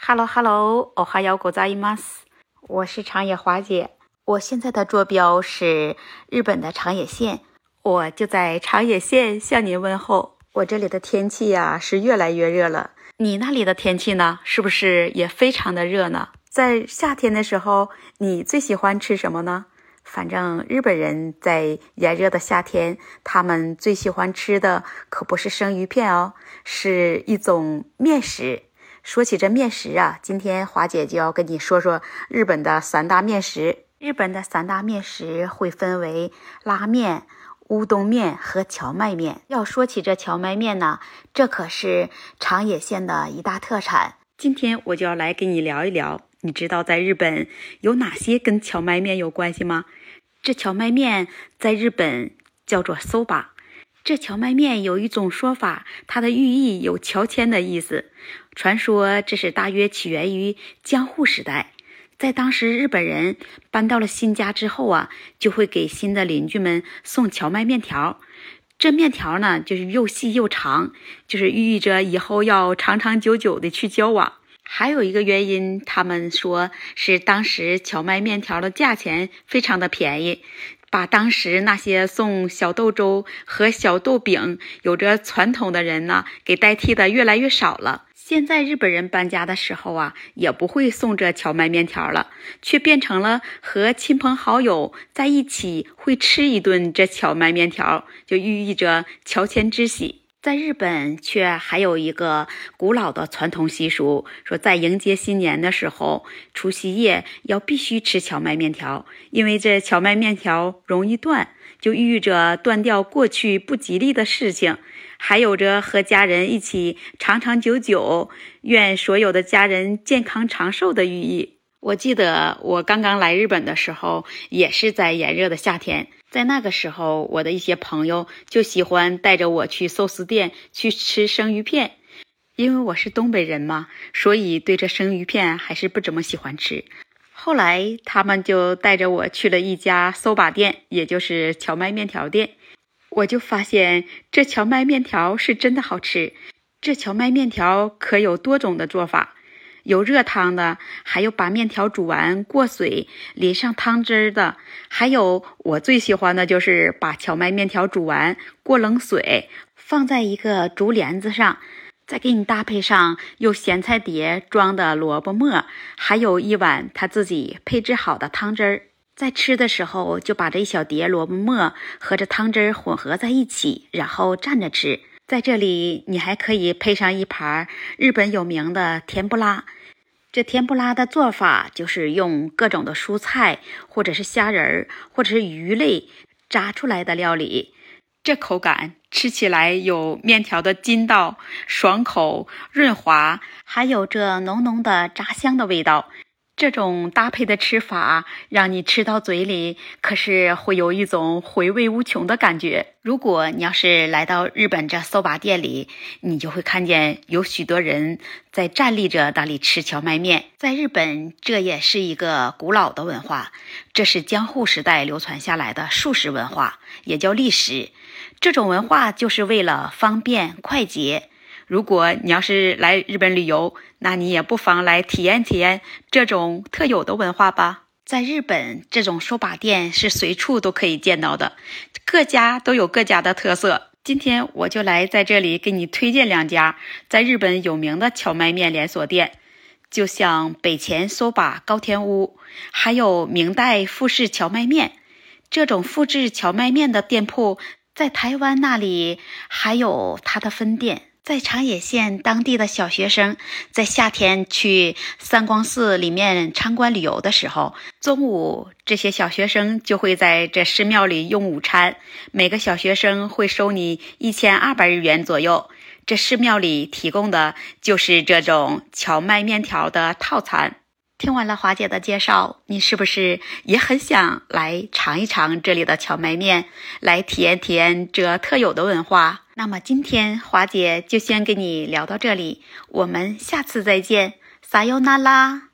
Hello Hello，おはようございます。我是长野华姐，我现在的坐标是日本的长野县，我就在长野县向您问候。我这里的天气呀是越来越热了，你那里的天气呢？是不是也非常的热呢？在夏天的时候，你最喜欢吃什么呢？ 反正日本人在炎热的夏天，他们最喜欢吃的可不是生鱼片哦，是一种面食。说起这面食啊，今天华姐就要跟你说说日本的三大面食。日本的三大面食会分为拉面、乌冬面和荞麦面。要说起这荞麦面呢，这可是长野县的一大特产。今天我就要来跟你聊一聊，你知道在日本有哪些跟荞麦面有关系吗？这荞麦面在日本叫做 soba。这荞麦面有一种说法，它的寓意有乔迁的意思。传说这是大约起源于江户时代，在当时日本人搬到了新家之后啊，就会给新的邻居们送荞麦面条。这面条呢，就是又细又长，就是寓意着以后要长长久久的去交往。还有一个原因，他们说是当时荞麦面条的价钱非常的便宜。把当时那些送小豆粥和小豆饼有着传统的人呢，给代替的越来越少了。现在日本人搬家的时候啊，也不会送这荞麦面条了，却变成了和亲朋好友在一起会吃一顿这荞麦面条，就寓意着乔迁之喜。在日本，却还有一个古老的传统习俗，说在迎接新年的时候，除夕夜要必须吃荞麦面条，因为这荞麦面条容易断，就寓意着断掉过去不吉利的事情，还有着和家人一起长长久久，愿所有的家人健康长寿的寓意。我记得我刚刚来日本的时候，也是在炎热的夏天。在那个时候，我的一些朋友就喜欢带着我去寿司店去吃生鱼片，因为我是东北人嘛，所以对这生鱼片还是不怎么喜欢吃。后来他们就带着我去了一家搜把店，也就是荞麦面条店，我就发现这荞麦面条是真的好吃。这荞麦面条可有多种的做法。有热汤的，还有把面条煮完过水淋上汤汁的，还有我最喜欢的就是把荞麦面条煮完过冷水，放在一个竹帘子上，再给你搭配上用咸菜碟装的萝卜末，还有一碗他自己配置好的汤汁儿。在吃的时候就把这一小碟萝卜末和这汤汁混合在一起，然后蘸着吃。在这里，你还可以配上一盘日本有名的甜不拉。这甜不拉的做法就是用各种的蔬菜，或者是虾仁儿，或者是鱼类炸出来的料理。这口感吃起来有面条的筋道，爽口润滑，还有这浓浓的炸香的味道。这种搭配的吃法，让你吃到嘴里，可是会有一种回味无穷的感觉。如果你要是来到日本这搜把店里，你就会看见有许多人在站立着那里吃荞麦面。在日本，这也是一个古老的文化，这是江户时代流传下来的素食文化，也叫历史。这种文化就是为了方便快捷。如果你要是来日本旅游，那你也不妨来体验体验这种特有的文化吧。在日本，这种手把店是随处都可以见到的，各家都有各家的特色。今天我就来在这里给你推荐两家在日本有名的荞麦面连锁店，就像北前手把高田屋，还有明代富士荞麦面。这种复制荞麦面的店铺，在台湾那里还有它的分店。在长野县当地的小学生，在夏天去三光寺里面参观旅游的时候，中午这些小学生就会在这寺庙里用午餐，每个小学生会收你一千二百日元左右。这寺庙里提供的就是这种荞麦面条的套餐。听完了华姐的介绍，你是不是也很想来尝一尝这里的荞麦面，来体验体验这特有的文化？那么今天华姐就先跟你聊到这里，我们下次再见，撒由那拉。